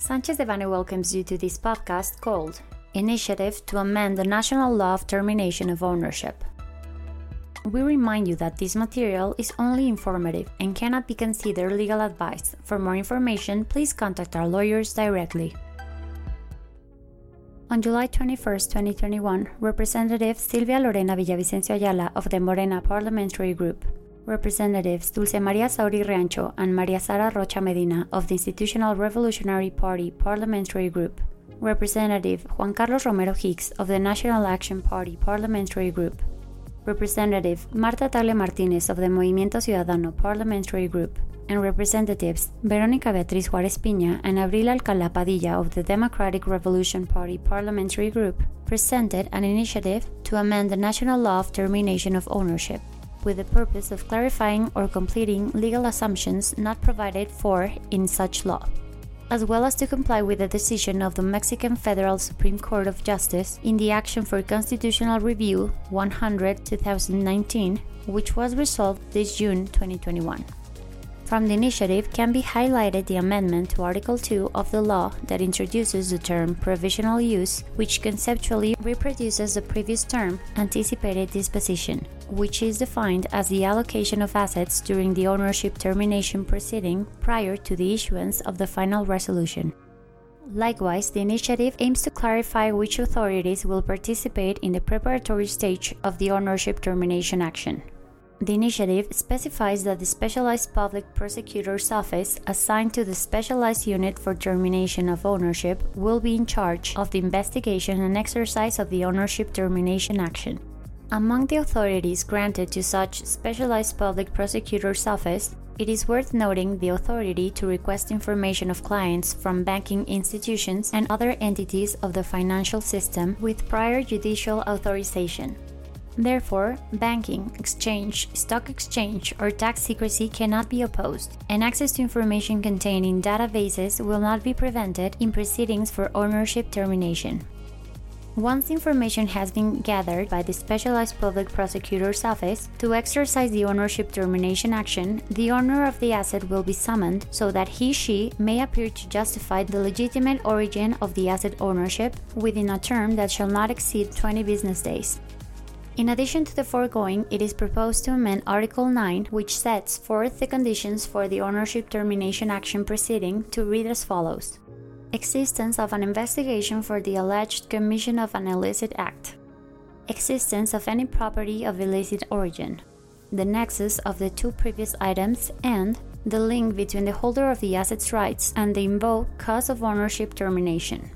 Sanchez Devanny welcomes you to this podcast called Initiative to Amend the National Law of Termination of Ownership. We remind you that this material is only informative and cannot be considered legal advice. For more information, please contact our lawyers directly. On July 21, 2021, Representative Silvia Lorena Villavicencio Ayala of the Morena Parliamentary Group Representatives Dulce Maria Sauri Riancho and Maria Sara Rocha Medina of the Institutional Revolutionary Party Parliamentary Group, Representative Juan Carlos Romero Hicks of the National Action Party Parliamentary Group, Representative Martha Tagle Martinez of the Movimiento Ciudadano Parliamentary Group, and Representatives Veronica Beatriz Juarez Piña and Abril Alcalá Padilla of the Democratic Revolution Party Parliamentary Group presented an initiative to amend the national law of termination of ownership with the purpose of clarifying or completing legal assumptions not provided for in such law, as well as to comply with the decision of the Mexican Federal Supreme Court of Justice in the Action for Constitutional Review 100 2019, which was resolved this June 2021. From the initiative can be highlighted the amendment to Article 2 of the law that introduces the term provisional use, which conceptually reproduces the previous term, anticipated disposition, which is defined as the allocation of assets during the ownership termination proceeding prior to the issuance of the final resolution. Likewise, the initiative aims to clarify which authorities will participate in the preparatory stage of the ownership termination action. The initiative specifies that the Specialized Public Prosecutor's Office, assigned to the Specialized Unit for Termination of Ownership, will be in charge of the investigation and exercise of the ownership termination action. Among the authorities granted to such Specialized Public Prosecutor's Office, it is worth noting the authority to request information of clients from banking institutions and other entities of the financial system with prior judicial authorization. Therefore, banking, exchange, stock exchange, or tax secrecy cannot be opposed, and access to information contained in databases will not be prevented in proceedings for ownership termination. Once information has been gathered by the Specialized Public Prosecutor's Office to exercise the ownership termination action, the owner of the asset will be summoned so that he she may appear to justify the legitimate origin of the asset ownership within a term that shall not exceed 20 business days. In addition to the foregoing, it is proposed to amend Article 9, which sets forth the conditions for the ownership termination action proceeding, to read as follows. Existence of an investigation for the alleged commission of an illicit act, existence of any property of illicit origin, the nexus of the two previous items, and the link between the holder of the asset's rights and the invoked cause of ownership termination.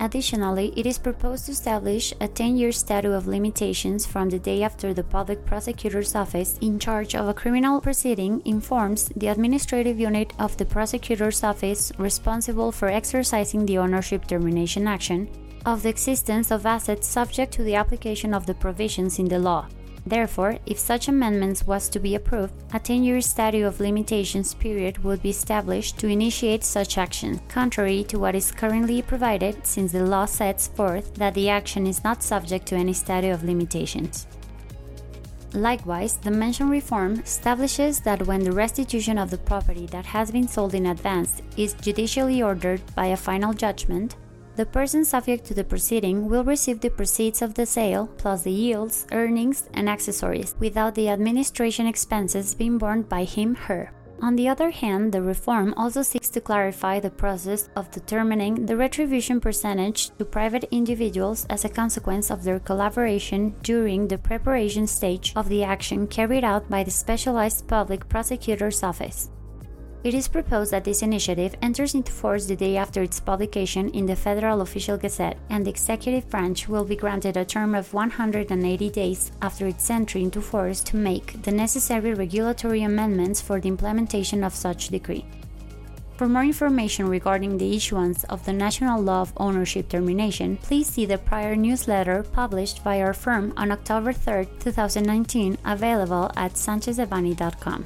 Additionally, it is proposed to establish a 10 year statute of limitations from the day after the public prosecutor's office in charge of a criminal proceeding informs the administrative unit of the prosecutor's office responsible for exercising the ownership termination action of the existence of assets subject to the application of the provisions in the law. Therefore, if such amendments was to be approved, a 10-year statute of limitations period would be established to initiate such action, contrary to what is currently provided since the law sets forth that the action is not subject to any statute of limitations. Likewise, the mentioned reform establishes that when the restitution of the property that has been sold in advance is judicially ordered by a final judgment, the person subject to the proceeding will receive the proceeds of the sale plus the yields, earnings, and accessories without the administration expenses being borne by him her. On the other hand, the reform also seeks to clarify the process of determining the retribution percentage to private individuals as a consequence of their collaboration during the preparation stage of the action carried out by the Specialized Public Prosecutor's Office. It is proposed that this initiative enters into force the day after its publication in the Federal Official Gazette, and the executive branch will be granted a term of 180 days after its entry into force to make the necessary regulatory amendments for the implementation of such decree. For more information regarding the issuance of the National Law of Ownership Termination, please see the prior newsletter published by our firm on October 3, 2019, available at sanchezdevanny.com.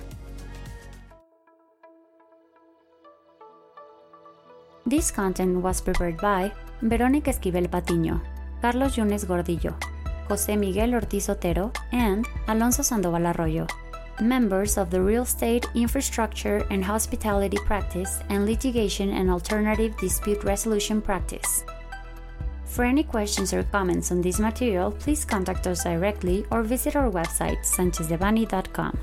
This content was prepared by Verónica Esquivel Patiño, Carlos Yunes Gordillo, José Miguel Ortiz Otero, and Alonso Sandoval Arroyo. members of the real estate, infrastructure, and hospitality practice, and litigation and alternative dispute resolution practice. For any questions or comments on this material, please contact us directly or visit our website, sanchezdevanny.com.